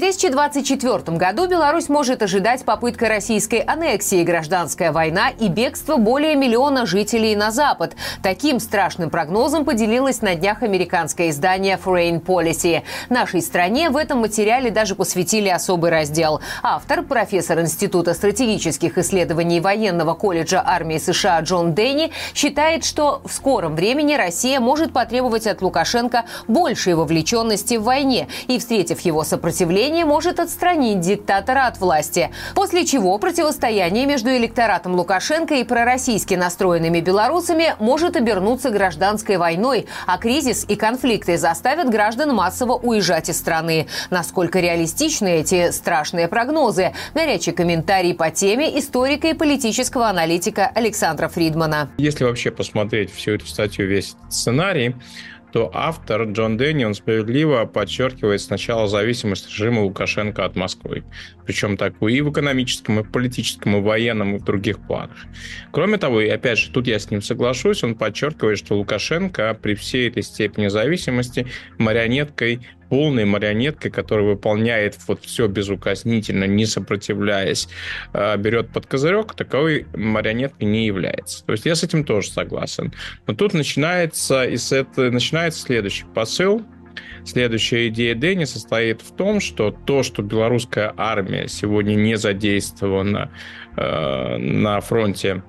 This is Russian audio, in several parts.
2024 году Беларусь может ожидать попытка российской аннексии, гражданская война и бегство более миллиона жителей на Запад. Таким страшным прогнозом поделилось на днях американское издание Foreign Policy. Нашей стране в этом материале даже посвятили особый раздел. Автор, профессор Института стратегических исследований военного колледжа армии США Джон Дэнни, считает, что в скором времени Россия может потребовать от Лукашенко большей вовлеченности в войне и, встретив его сопротивление, сопротивление может отстранить диктатора от власти. После чего противостояние между электоратом Лукашенко и пророссийски настроенными белорусами может обернуться гражданской войной, а кризис и конфликты заставят граждан массово уезжать из страны. Насколько реалистичны эти страшные прогнозы? Горячий комментарий по теме историка и политического аналитика Александра Фридмана. Если вообще посмотреть всю эту статью, весь сценарий, то автор Джон Дэнни, он справедливо подчеркивает сначала зависимость режима Лукашенко от Москвы. Причем такую и в экономическом, и в политическом, и в военном, и в других планах. Кроме того, и опять же, тут я с ним соглашусь, он подчеркивает, что Лукашенко при всей этой степени зависимости марионеткой полной марионеткой, которая выполняет вот все безукоснительно, не сопротивляясь, а, берет под козырек, таковой марионеткой не является. То есть я с этим тоже согласен. Но тут начинается, и с это, начинается следующий посыл, Следующая идея Дэнни состоит в том, что то, что белорусская армия сегодня не задействована э, на фронте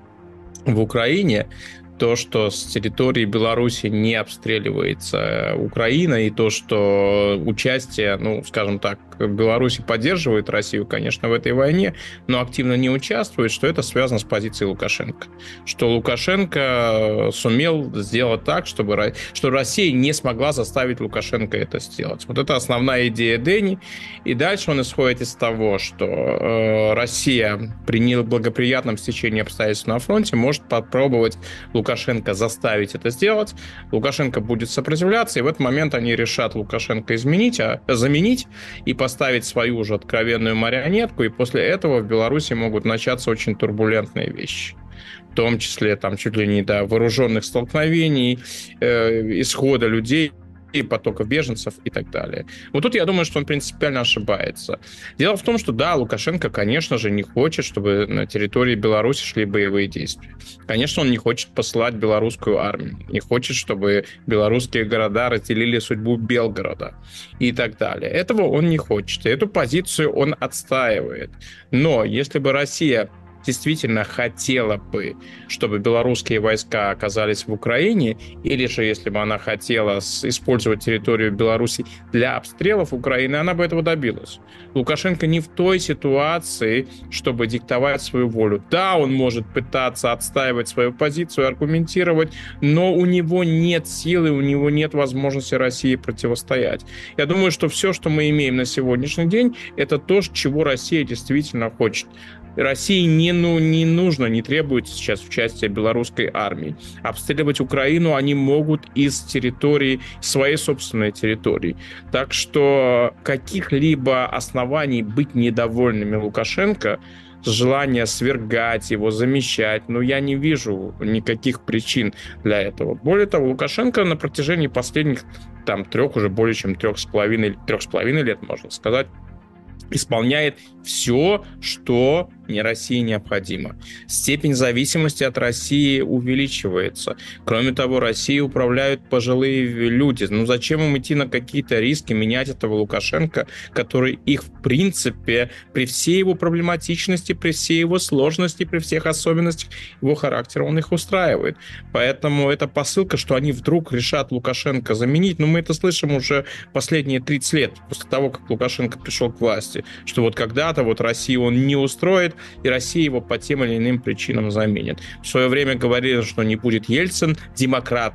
в Украине, то, что с территории Беларуси не обстреливается э, Украина, и то, что участие, ну, скажем так, Беларуси поддерживает Россию, конечно, в этой войне, но активно не участвует, что это связано с позицией Лукашенко. Что Лукашенко э, сумел сделать так, чтобы что Россия не смогла заставить Лукашенко это сделать. Вот это основная идея Дени. И дальше он исходит из того, что э, Россия при неблагоприятном стечении обстоятельств на фронте может попробовать Лукашенко заставить это сделать. Лукашенко будет сопротивляться, и в этот момент они решат Лукашенко изменить, а, заменить и по поставить свою уже откровенную марионетку, и после этого в Беларуси могут начаться очень турбулентные вещи в том числе там чуть ли не до вооруженных столкновений, э, исхода людей и потоков беженцев и так далее. Вот тут я думаю, что он принципиально ошибается. Дело в том, что да, Лукашенко, конечно же, не хочет, чтобы на территории Беларуси шли боевые действия. Конечно, он не хочет посылать белорусскую армию, не хочет, чтобы белорусские города разделили судьбу Белгорода и так далее. Этого он не хочет, и эту позицию он отстаивает. Но если бы Россия действительно хотела бы, чтобы белорусские войска оказались в Украине, или же если бы она хотела использовать территорию Беларуси для обстрелов Украины, она бы этого добилась. Лукашенко не в той ситуации, чтобы диктовать свою волю. Да, он может пытаться отстаивать свою позицию, аргументировать, но у него нет силы, у него нет возможности России противостоять. Я думаю, что все, что мы имеем на сегодняшний день, это то, чего Россия действительно хочет. России не, ну, не нужно, не требуется сейчас участия белорусской армии. Обстреливать Украину они могут из территории, своей собственной территории. Так что каких-либо оснований быть недовольными Лукашенко желание свергать его, замещать. Но я не вижу никаких причин для этого. Более того, Лукашенко на протяжении последних там трех, уже более чем трех с половиной, трех с половиной лет, можно сказать, исполняет все, что России необходимо. Степень зависимости от России увеличивается. Кроме того, Россией управляют пожилые люди. Ну зачем им идти на какие-то риски, менять этого Лукашенко, который их в принципе при всей его проблематичности, при всей его сложности, при всех особенностях его характера, он их устраивает. Поэтому эта посылка, что они вдруг решат Лукашенко заменить, ну мы это слышим уже последние 30 лет после того, как Лукашенко пришел к власти, что вот когда-то вот Россию он не устроит, и Россия его по тем или иным причинам заменит. В свое время говорили, что не будет Ельцин, демократ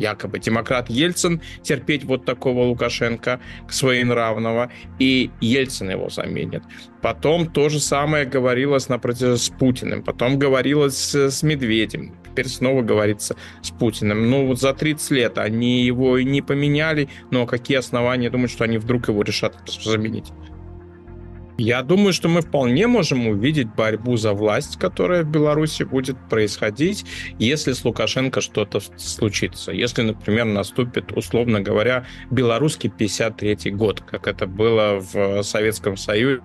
якобы демократ Ельцин терпеть вот такого Лукашенко своенравного, и Ельцин его заменит. Потом то же самое говорилось напротив с Путиным, потом говорилось с Медведем, теперь снова говорится с Путиным. Ну вот за 30 лет они его и не поменяли, но какие основания думать, что они вдруг его решат заменить? Я думаю, что мы вполне можем увидеть борьбу за власть, которая в Беларуси будет происходить, если с Лукашенко что-то случится. Если, например, наступит, условно говоря, белорусский 53 год, как это было в Советском Союзе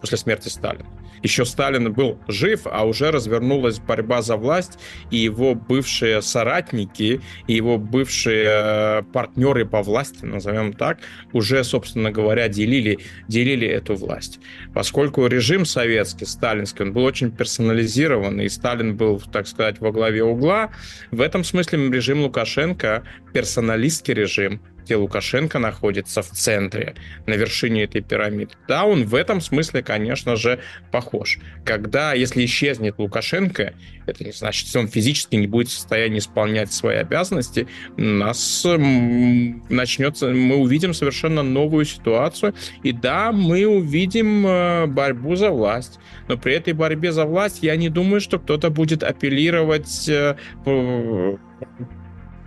после смерти Сталина еще Сталин был жив, а уже развернулась борьба за власть, и его бывшие соратники, и его бывшие э, партнеры по власти, назовем так, уже, собственно говоря, делили, делили эту власть. Поскольку режим советский, сталинский, он был очень персонализированный, и Сталин был, так сказать, во главе угла, в этом смысле режим Лукашенко персоналистский режим, где Лукашенко находится в центре, на вершине этой пирамиды. Да, он в этом смысле, конечно же, похож. Когда, если исчезнет Лукашенко, это не значит, что он физически не будет в состоянии исполнять свои обязанности, у нас начнется, мы увидим совершенно новую ситуацию, и да, мы увидим э, борьбу за власть, но при этой борьбе за власть я не думаю, что кто-то будет апеллировать э,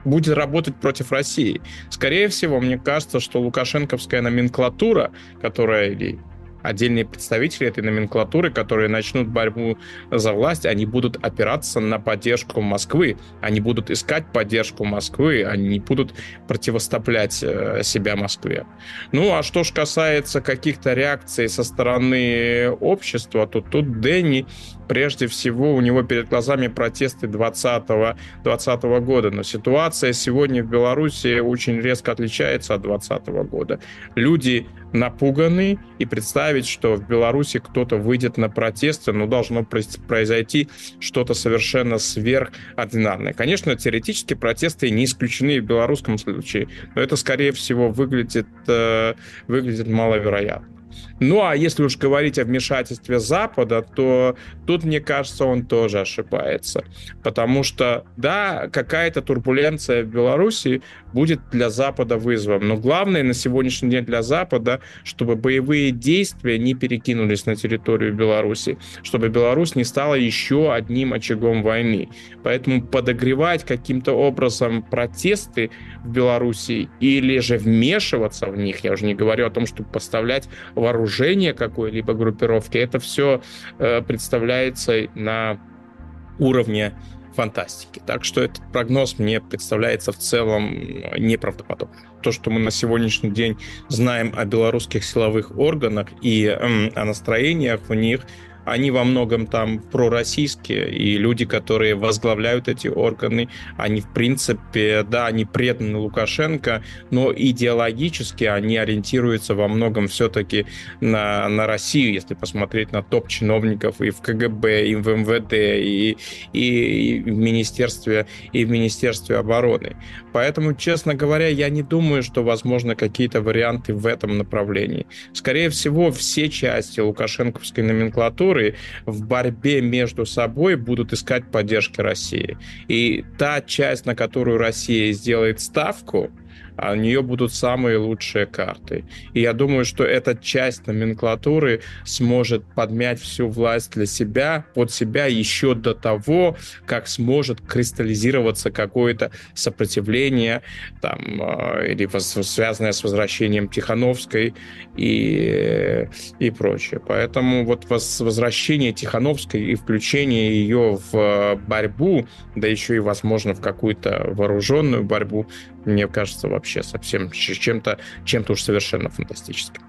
будет работать против России. Скорее всего, мне кажется, что лукашенковская номенклатура, которая или отдельные представители этой номенклатуры, которые начнут борьбу за власть, они будут опираться на поддержку Москвы, они будут искать поддержку Москвы, они не будут противостоять э, себя Москве. Ну, а что ж касается каких-то реакций со стороны общества, то тут Дэнни прежде всего у него перед глазами протесты 2020 20 года, но ситуация сегодня в Беларуси очень резко отличается от 2020 года. Люди напуганы, и представить, что в Беларуси кто-то выйдет на протесты, ну, должно произойти что-то совершенно сверхординарное. Конечно, теоретически протесты не исключены в белорусском случае, но это, скорее всего, выглядит, э, выглядит маловероятно. Ну а если уж говорить о вмешательстве Запада, то тут, мне кажется, он тоже ошибается. Потому что, да, какая-то турбуленция в Беларуси будет для Запада вызовом. Но главное на сегодняшний день для Запада, чтобы боевые действия не перекинулись на территорию Беларуси, чтобы Беларусь не стала еще одним очагом войны. Поэтому подогревать каким-то образом протесты в Беларуси или же вмешиваться в них, я уже не говорю о том, чтобы поставлять вооружение какой-либо группировки, это все э, представляется на уровне фантастики. Так что этот прогноз мне представляется в целом неправдоподобным. То, что мы на сегодняшний день знаем о белорусских силовых органах и э, о настроениях в них, они во многом там пророссийские, и люди, которые возглавляют эти органы, они, в принципе, да, они преданы Лукашенко, но идеологически они ориентируются во многом все-таки на, на Россию, если посмотреть на топ-чиновников и в КГБ, и в МВД, и, и, и в Министерстве, и в Министерстве обороны. Поэтому, честно говоря, я не думаю, что возможно какие-то варианты в этом направлении. Скорее всего, все части лукашенковской номенклатуры которые в борьбе между собой будут искать поддержки России. И та часть, на которую Россия сделает ставку, у нее будут самые лучшие карты. И я думаю, что эта часть номенклатуры сможет подмять всю власть для себя, под себя еще до того, как сможет кристаллизироваться какое-то сопротивление там, а, или связанное с возвращением Тихановской и, и прочее. Поэтому вот возвращение Тихановской и включение ее в борьбу, да еще и, возможно, в какую-то вооруженную борьбу, мне кажется, вообще совсем чем-то чем уж совершенно фантастическим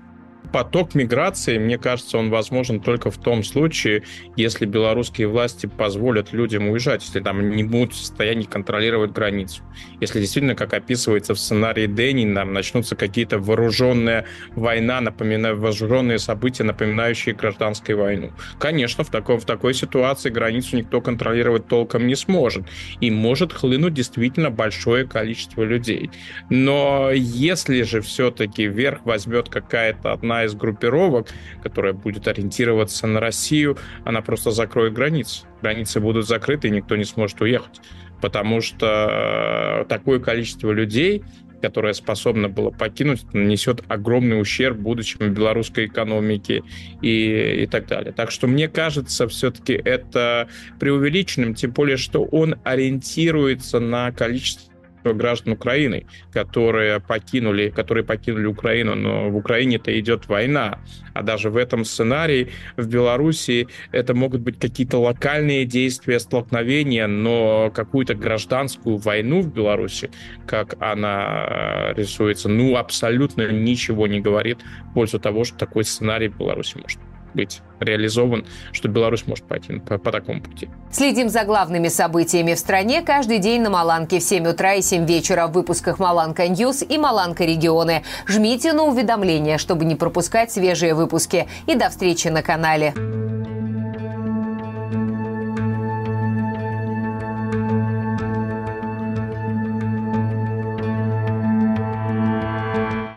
поток миграции, мне кажется, он возможен только в том случае, если белорусские власти позволят людям уезжать, если там не будут в состоянии контролировать границу. Если действительно, как описывается в сценарии Дэнни, нам начнутся какие-то вооруженная война, напоминая, вооруженные события, напоминающие гражданскую войну. Конечно, в такой, в такой ситуации границу никто контролировать толком не сможет. И может хлынуть действительно большое количество людей. Но если же все-таки вверх возьмет какая-то одна из группировок, которая будет ориентироваться на Россию, она просто закроет границы. Границы будут закрыты, и никто не сможет уехать. Потому что э, такое количество людей, которое способно было покинуть, нанесет огромный ущерб будущему белорусской экономике и, и так далее. Так что мне кажется, все-таки это преувеличенным, тем более, что он ориентируется на количество граждан Украины, которые покинули, которые покинули Украину, но в Украине-то идет война. А даже в этом сценарии в Беларуси это могут быть какие-то локальные действия, столкновения, но какую-то гражданскую войну в Беларуси, как она э, рисуется, ну, абсолютно ничего не говорит в пользу того, что такой сценарий в Беларуси может быть реализован, что Беларусь может пойти по, по такому пути. Следим за главными событиями в стране каждый день на Маланке в 7 утра и 7 вечера в выпусках Маланка News и Маланка Регионы. Жмите на уведомления, чтобы не пропускать свежие выпуски. И до встречи на канале.